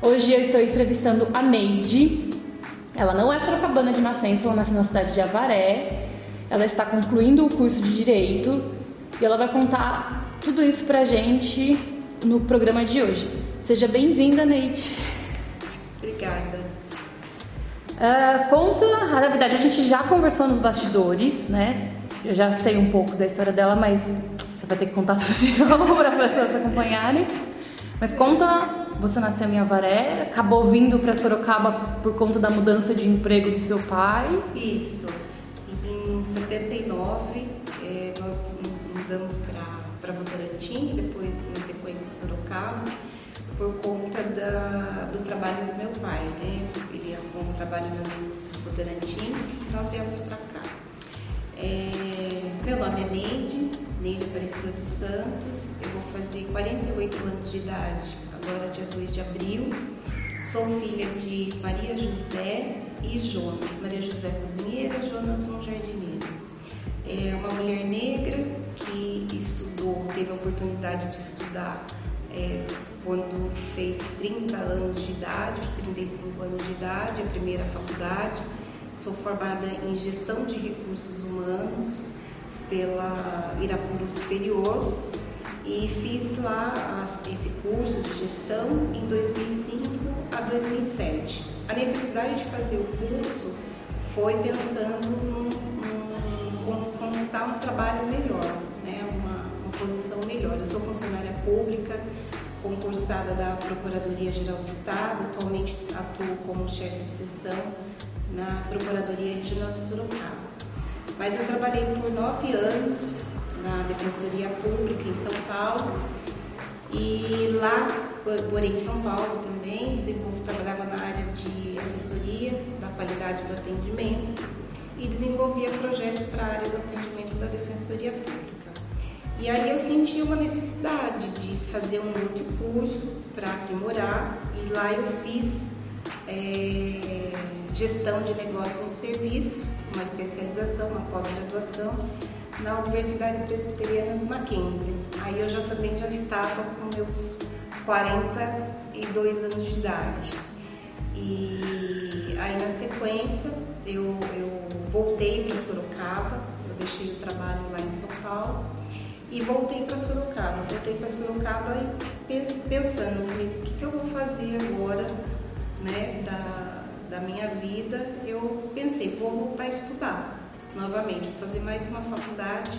Hoje eu estou entrevistando a Neide. Ela não é sorocabana de nascença, ela nasceu na cidade de Avaré. Ela está concluindo o curso de Direito e ela vai contar tudo isso pra gente no programa de hoje. Seja bem-vinda, Neide. Obrigada. Uh, conta, na verdade a gente já conversou nos bastidores, né? Eu já sei um pouco da história dela, mas você vai ter que contar tudo de novo para as pessoas acompanharem. Mas conta, você nasceu em Avaré, acabou vindo para Sorocaba por conta da mudança de emprego do seu pai. Isso. Em 79, eh, nós mudamos para Votorantim, depois em sequência Sorocaba, por conta da, do trabalho do meu pai, né? Ele arrumou um trabalho nas indústrias de Votorantim e nós viemos para cá. É, meu nome é Neide, Neide Aparecida dos Santos, eu vou fazer 48 anos de idade, agora dia 2 de abril. Sou filha de Maria José e Jonas. Maria José cozinheira, Jonas um jardineiro. É uma mulher negra que estudou, teve a oportunidade de estudar é, quando fez 30 anos de idade, 35 anos de idade, a primeira faculdade Sou formada em Gestão de Recursos Humanos pela Irapuru Superior e fiz lá esse curso de gestão em 2005 a 2007. A necessidade de fazer o curso foi pensando em conquistar um trabalho melhor, né? uma, uma posição melhor. Eu sou funcionária pública, concursada da Procuradoria Geral do Estado, atualmente atuo como chefe de sessão na Procuradoria Regional de Sorocaba. Mas eu trabalhei por nove anos na Defensoria Pública em São Paulo e lá, porém em São Paulo também, desenvolvo, trabalhava na área de assessoria da qualidade do atendimento e desenvolvia projetos para a área do atendimento da Defensoria Pública. E aí eu senti uma necessidade de fazer um outro curso para aprimorar e lá eu fiz é, gestão de negócios e serviço, uma especialização, uma pós-graduação na Universidade Presbiteriana do Mackenzie. Aí eu já também já estava com meus 42 anos de idade. E aí na sequência eu, eu voltei para Sorocaba, eu deixei o trabalho lá em São Paulo e voltei para Sorocaba. Voltei para Sorocaba e pensando, falei, o que, que eu vou fazer agora né, da, da minha vida, eu pensei, vou voltar a estudar novamente, vou fazer mais uma faculdade,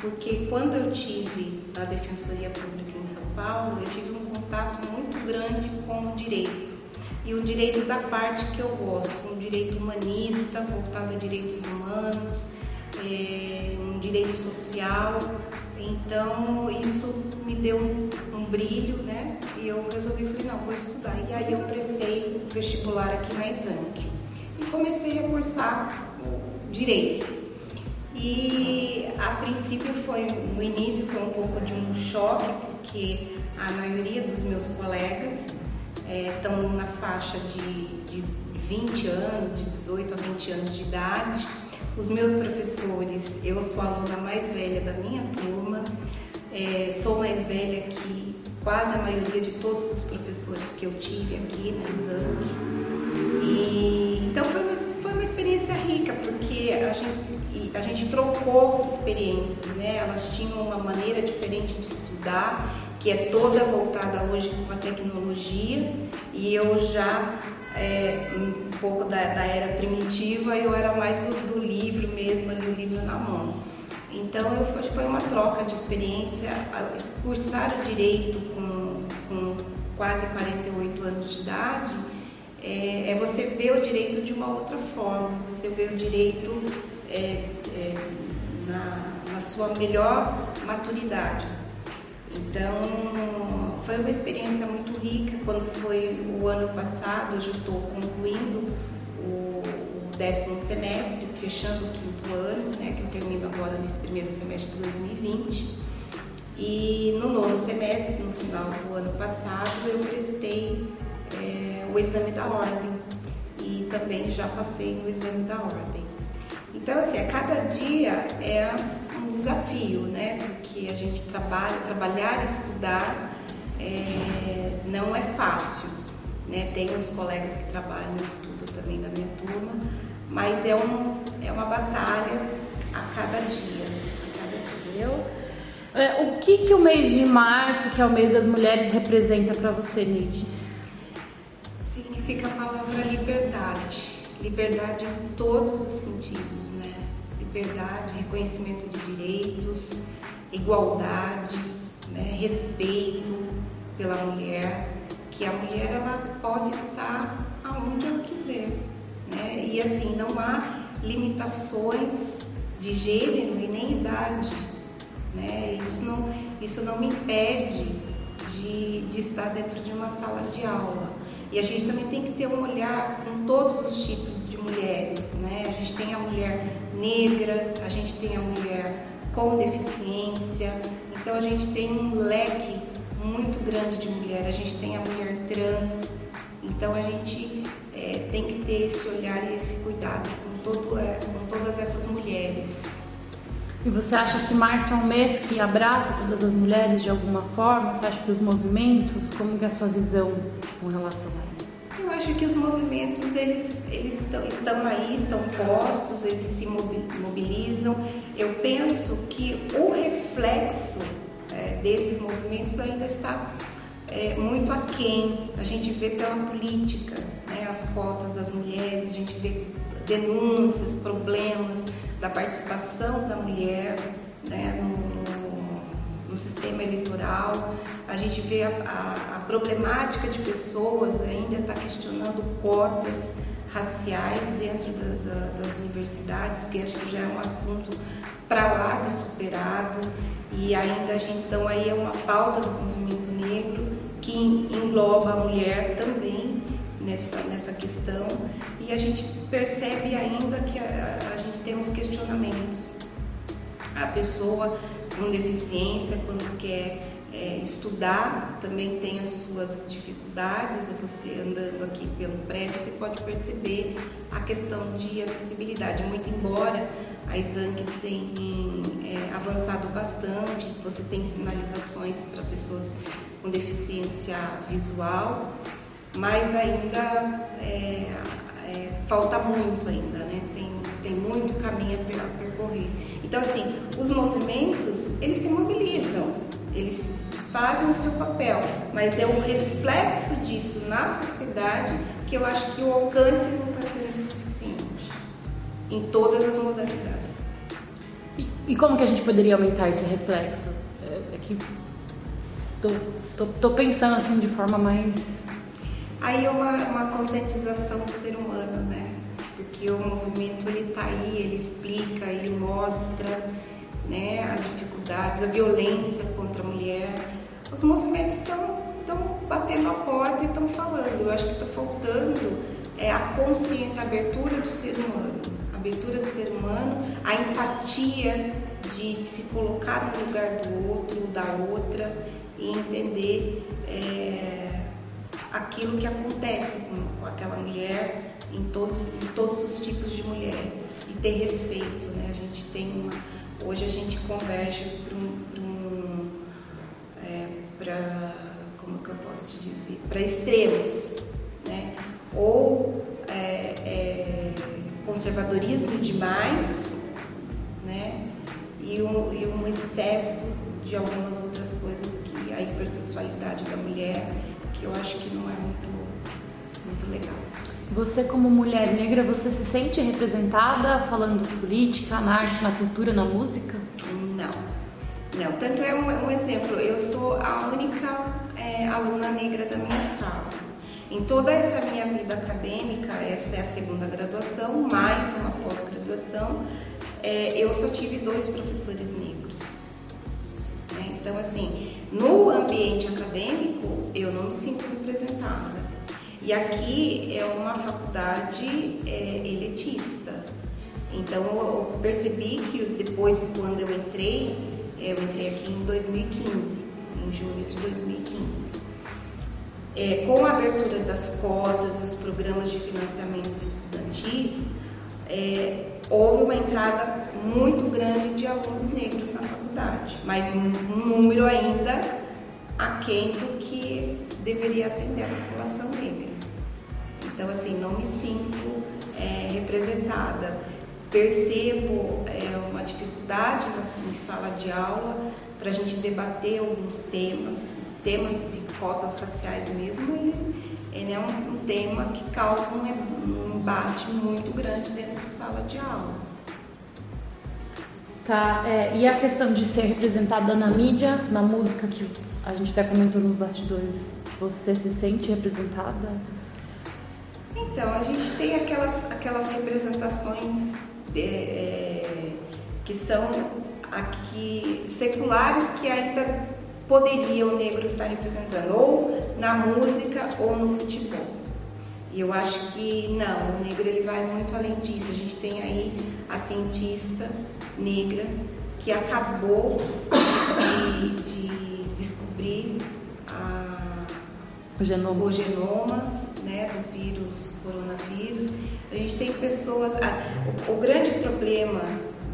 porque quando eu tive a Defensoria Pública em São Paulo, eu tive um contato muito grande com o direito. E o direito da parte que eu gosto, um direito humanista, voltado a direitos humanos, é, um direito social. Então isso me deu um, um, brilho, né? E eu resolvi, falei, não, vou estudar. E aí eu prestei o vestibular aqui na Exanc e comecei a cursar direito. E a princípio foi, no início foi um pouco de um choque, porque a maioria dos meus colegas estão é, na faixa de, de 20 anos, de 18 a 20 anos de idade os meus professores, eu sou a aluna mais velha da minha turma, é, sou mais velha que quase a maioria de todos os professores que eu tive aqui na Exanc. E, então foi uma, foi uma experiência rica, porque a gente, a gente trocou experiências, né? Elas tinham uma maneira diferente de estudar, que é toda voltada hoje com a tecnologia, e eu já é, um pouco da, da, era primitiva, eu era mais do, do, livro mesmo, o livro na mão. Então eu, foi uma troca de experiência, cursar o direito com, com quase 48 anos de idade, é, é, você ver o direito de uma outra forma, você vê o direito é, é na, na sua melhor maturidade. Então, foi uma experiência muito rica. Quando foi o ano passado, eu já estou concluindo o, o, décimo semestre, fechando o quinto ano, né, que eu termino agora nesse primeiro semestre de 2020. E no nono semestre, no final do ano passado, eu prestei é, o exame da ordem e também já passei no exame da ordem. Então, assim, a cada dia é um desafio, né? Porque a gente trabalha, trabalhar e estudar é, não é fácil. Né? Tem os colegas que trabalham no estudo também da minha turma, mas é, um, é uma batalha a cada dia. A cada dia. Eu, é, o que, que o mês de março, que é o mês das mulheres, representa para você, Nid? Significa a palavra liberdade. Liberdade em todos os sentidos, né? Liberdade, reconhecimento de direitos, igualdade, né? respeito pela mulher, que a mulher ela pode estar aonde ela quiser, né? E assim não há limitações de gênero e nem idade, né? Isso não isso não me impede de, de estar dentro de uma sala de aula. E a gente também tem que ter um olhar com todos os tipos de mulheres, né? A gente tem a mulher negra, a gente tem a mulher com deficiência, então a gente tem um leque muito grande de mulher, a gente tem a mulher trans, então a gente tem que ter esse olhar e esse cuidado com, todo, é, com todas essas mulheres. E você acha que março é um mês que abraça todas as mulheres de alguma forma? Você acha que os movimentos, como que é a sua visão com relação a isso? Eu acho que os movimentos eles, eles estão, estão aí, estão postos, eles se mobilizam. Eu penso que o reflexo é, desses movimentos ainda está é, muito aquém. A gente vê pela política, as cotas das mulheres, a gente vê denúncias, problemas da participação da mulher né, no, no, sistema eleitoral. A gente vê a, a, a problemática de pessoas ainda está questionando cotas raciais dentro da, da, das universidades, que acho que já é um assunto para lá de superado e ainda a gente, então aí é uma pauta do movimento negro que engloba a mulher nessa, nessa questão e a gente percebe ainda que a, a gente tem uns questionamentos. A pessoa com deficiência, quando quer é, estudar, também tem as suas dificuldades. Você andando aqui pelo prédio, você pode perceber a questão de acessibilidade. Muito embora a Exanc tem é, avançado bastante, você tem sinalizações para pessoas com deficiência visual, mas ainda é, é, falta muito ainda, né? Tem, tem muito caminho a percorrer. Então, assim, os movimentos, eles se mobilizam, eles fazem o seu papel, mas é um reflexo disso na sociedade que eu acho que o alcance não está sendo suficiente em todas as modalidades. E, e como que a gente poderia aumentar esse reflexo? É, é que tô, tô, tô, pensando assim de forma mais. Aí é uma, uma conscientização do ser humano, né? Porque o movimento ele tá aí, ele explica, ele mostra né, as dificuldades, a violência contra a mulher. Os movimentos estão batendo a porta e estão falando. Eu acho que está faltando é a consciência, a abertura do ser humano abertura do ser humano, a empatia de se colocar no lugar do outro, da outra e entender é, aquilo que acontece com, aquela mulher em todos, em todos os tipos de mulheres e ter respeito, né? A gente tem uma, hoje a gente converge para um, um é, como que eu posso te dizer, para extremos, né? Ou é, é conservadorismo demais, né? E um, e um excesso de algumas outras coisas que a hipersexualidade da mulher, que eu acho que não é muito, muito legal. Você como mulher negra, você se sente representada falando de política, na arte, na cultura, na música? Não, não. Tanto é um, um exemplo, eu sou a única é, aluna negra da minha sala. Em toda essa minha vida acadêmica, essa é a segunda graduação, mais uma pós-graduação, é, eu só tive dois professores negros. Né? Então, assim, no ambiente acadêmico, eu não me sinto representada. E aqui é uma faculdade é, elitista. Então, eu percebi que depois, quando eu entrei, eu entrei aqui em 2015, em julho de 2015 é, com a abertura das cotas e os programas de financiamento estudantis, é, houve uma entrada muito grande de alunos negros na faculdade, mas um número ainda aquém do que deveria atender a população negra. Então, assim, não me sinto é, representada. Percebo é, uma dificuldade na, sala de aula para a gente debater alguns temas, temas de cotas raciais mesmo, ele, ele é um, um, tema que causa um, um embate muito grande dentro de sala de aula. Tá, é, e a questão de ser representada na mídia, na música que a gente até comentou nos bastidores, você se sente representada? Então, a gente tem aquelas, aquelas representações de, é, que são aqui seculares que ainda poderia o negro estar representando, ou na música ou no futebol. E eu acho que não, o negro ele vai muito além disso. A gente tem aí a cientista negra que acabou de, de descobrir a, o genoma, o genoma né, do vírus, coronavírus. A gente tem pessoas. o, o grande problema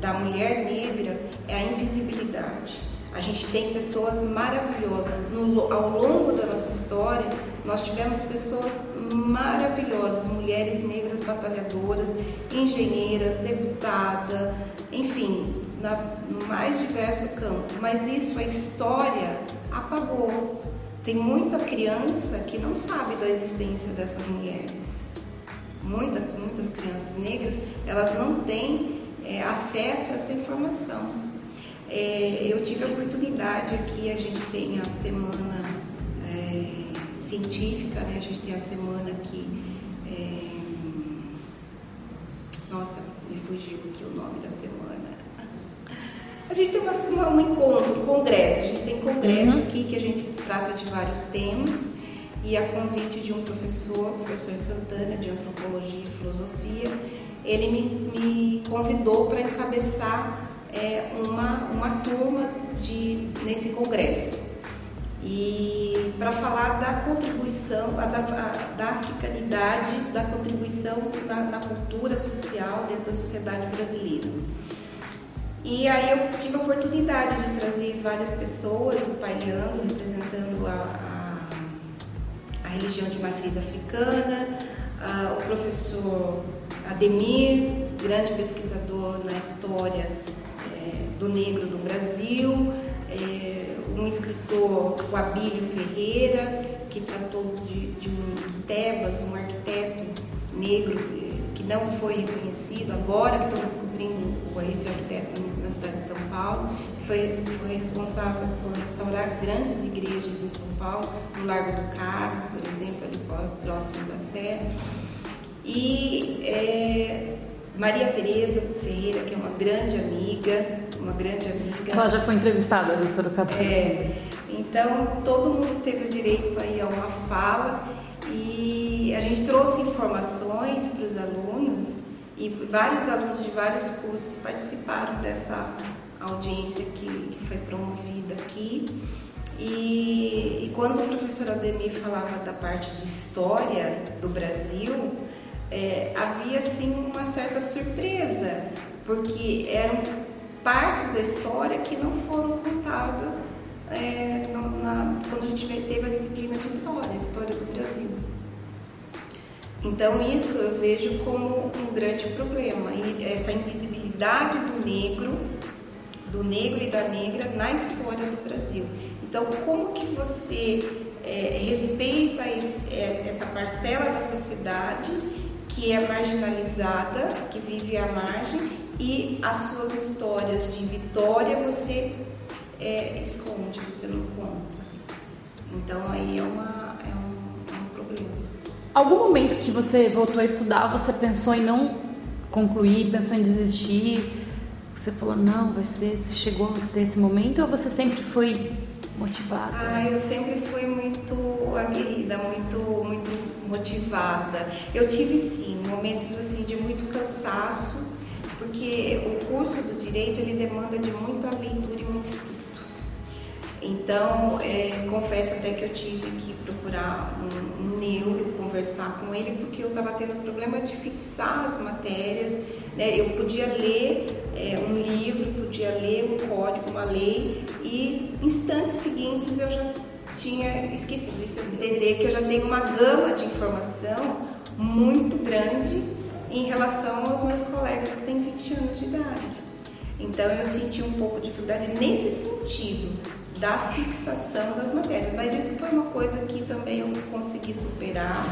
da mulher negra é a invisibilidade. A gente tem pessoas maravilhosas. No, ao longo da nossa história, nós tivemos pessoas maravilhosas, mulheres negras batalhadoras, engenheiras, deputada, enfim, na, no mais diverso campo. Mas isso a história apagou. Tem muita criança que não sabe da existência dessas mulheres. Muita, muitas crianças negras, elas não têm é, acesso a essa informação. É, eu tive a oportunidade aqui, a gente tem a semana é, científica, né? a gente tem a semana aqui. É, nossa, me fugiu aqui o nome da semana. A gente tem uma, uma, um encontro, um congresso, a gente tem congresso uhum. aqui que a gente trata de vários temas e a convite de um professor, o professor Santana, de Antropologia e Filosofia, ele me, me convidou para encabeçar é, uma, uma turma de, nesse congresso. E para falar da contribuição, da africanidade, da contribuição na, na, cultura social dentro da sociedade brasileira. E aí eu tive a oportunidade de trazer várias pessoas, o Pai Leandro, representando a, a, a religião de matriz africana, a, o professor Ademir, grande pesquisador na história é, do negro no Brasil, é, um escritor, o Abílio Ferreira, que tratou de, de um Tebas, um arquiteto negro é, que não foi reconhecido, agora que estão descobrindo esse arquiteto na cidade de São Paulo, foi, foi responsável por restaurar grandes igrejas em São Paulo, no Largo do Carmo, por exemplo, ali próximo da Sé. E é, Maria Tereza Ferreira, que é uma grande amiga, uma grande amiga. Ela já foi entrevistada no Sorocaba. É, então todo mundo teve o direito aí a uma fala e a gente trouxe informações para os alunos e vários alunos de vários cursos participaram dessa audiência que, que foi promovida aqui. E, e quando o professor Ademir falava da parte de história do Brasil, é, havia sim uma certa surpresa, porque eram partes da história que não foram contadas é, na, quando a gente teve a disciplina de história, história do Brasil. Então isso eu vejo como um grande problema e essa invisibilidade do negro, do negro e da negra na história do Brasil. Então como que você é, respeita esse, é, essa parcela da sociedade que é marginalizada, que vive à margem, e as suas histórias de vitória você é, esconde, você não conta. Então aí é, uma, é, um, é um problema. Algum momento que você voltou a estudar, você pensou em não concluir, pensou em desistir? Você falou, não, vai ser, você chegou até esse momento ou você sempre foi motivada? Ah, eu sempre fui muito aguerrida, muito, muito motivada. Eu tive sim momentos assim de muito cansaço, porque o curso do direito ele demanda de muita leitura e muito estudo. Então, é, confesso até que eu tive que procurar um, um neuro, conversar com ele, porque eu estava tendo problema de fixar as matérias. Né? Eu podia ler é, um livro, podia ler um código, uma lei, e instantes seguintes eu já tinha esquecido isso, entender que eu já tenho uma gama de informação muito grande em relação aos meus colegas que têm 20 anos de idade. Então eu senti um pouco de dificuldade nesse sentido da fixação das matérias, mas isso foi uma coisa que também eu consegui superar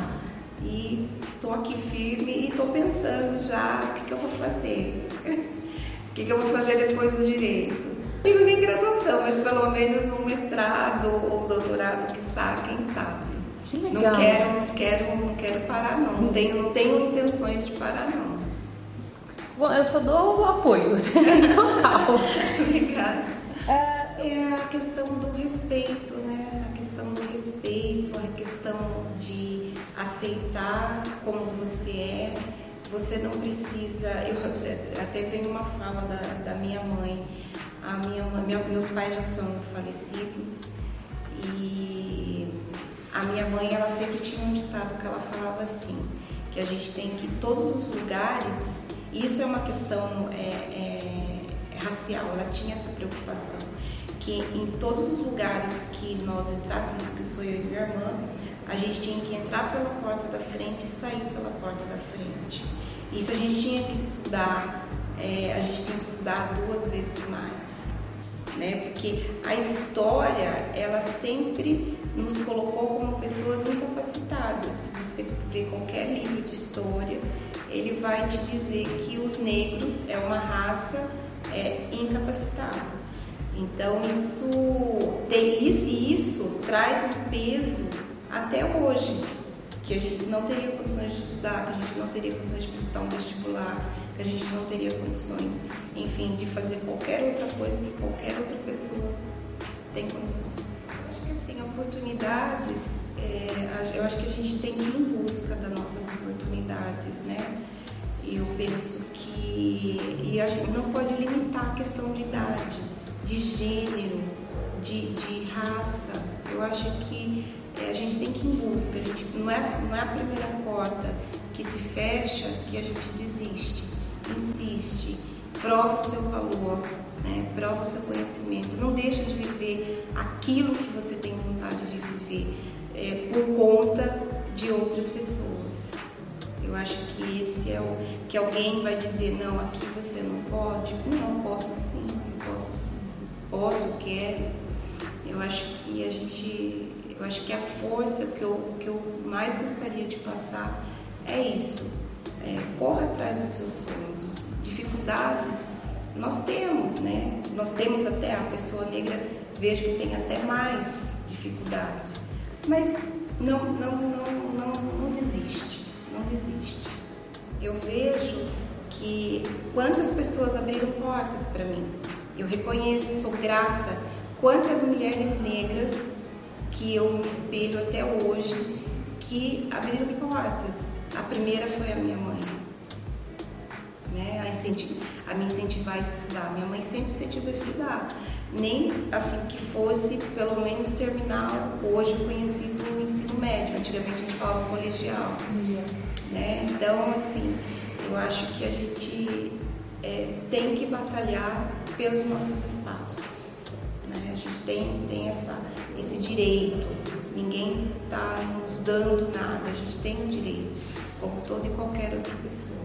e estou aqui firme e estou pensando já o que, que eu vou fazer. o que, que eu vou fazer depois do direito digo nem graduação, mas pelo menos um mestrado ou doutorado que está, quem sabe. Que legal. Não quero, não quero, não quero parar não. Não tenho, não tenho intenções de parar não. Bom, eu só dou o apoio total. Obrigada. É, é a questão do respeito, né? A questão do respeito, a questão de aceitar como você é. Você não precisa. Eu até venho uma fala da, da minha mãe a minha, minha, meus pais já são falecidos e a minha mãe ela sempre tinha um ditado que ela falava assim, que a gente tem que todos os lugares, isso é uma questão é, é, racial, ela tinha essa preocupação, que em todos os lugares que nós entrássemos, que sou eu e minha irmã, a gente tinha que entrar pela porta da frente e sair pela porta da frente. Isso a gente tinha que estudar é, a gente tem que estudar duas vezes mais, né? Porque a história, ela sempre nos colocou como pessoas incapacitadas. Se você vê qualquer livro de história, ele vai te dizer que os negros é uma raça é, incapacitada. Então isso tem isso e isso traz um peso até hoje que a gente não teria condições de estudar, que a gente não teria condições de prestar um vestibular, que a gente não teria condições, enfim, de fazer qualquer outra coisa que qualquer outra pessoa tem condições. Eu acho que assim, oportunidades, é, eu acho que a gente tem que ir em busca das nossas oportunidades, né? Eu penso que e a gente não pode limitar a questão de idade, de gênero, de, de raça. Eu acho que é, a gente tem que ir em busca, a gente, não, é, não é a primeira porta que se fecha que a gente desiste insiste, prova o seu valor, né? prova o seu conhecimento, não deixa de viver aquilo que você tem vontade de viver é, por conta de outras pessoas. Eu acho que esse é o que alguém vai dizer, não, aqui você não pode. Não, posso sim, posso sim. Posso, quero. Eu acho que a gente, eu acho que a força que eu, que eu mais gostaria de passar é isso. É, corra atrás dos seus sonhos. Dificuldades nós temos, né? Nós temos até a pessoa negra, vejo que tem até mais dificuldades. Mas não, não, não, não, não desiste, não desiste. Eu vejo que quantas pessoas abriram portas para mim. Eu reconheço, sou grata. Quantas mulheres negras que eu me espelho até hoje que abriram portas. A primeira foi a minha mãe, né? A, incentivar, a me incentivar a estudar. Minha mãe sempre incentivou a estudar, nem assim que fosse pelo menos terminar hoje conhecido o ensino médio. Antigamente a gente falava colegial, né? Então assim, eu acho que a gente é, tem que batalhar pelos nossos espaços. Né? A gente tem, tem essa, esse direito, ninguém está nos dando nada, a gente tem um direito, como toda e qualquer outra pessoa.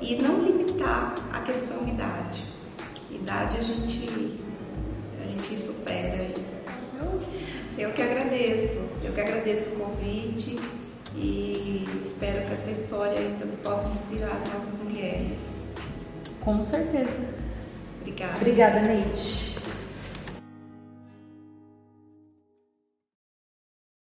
E não limitar a questão idade. Idade a gente, a gente supera. Eu, eu que agradeço, eu que agradeço o convite e espero que essa história também possa inspirar as nossas mulheres. Com certeza. Obrigada. Obrigada, Neide.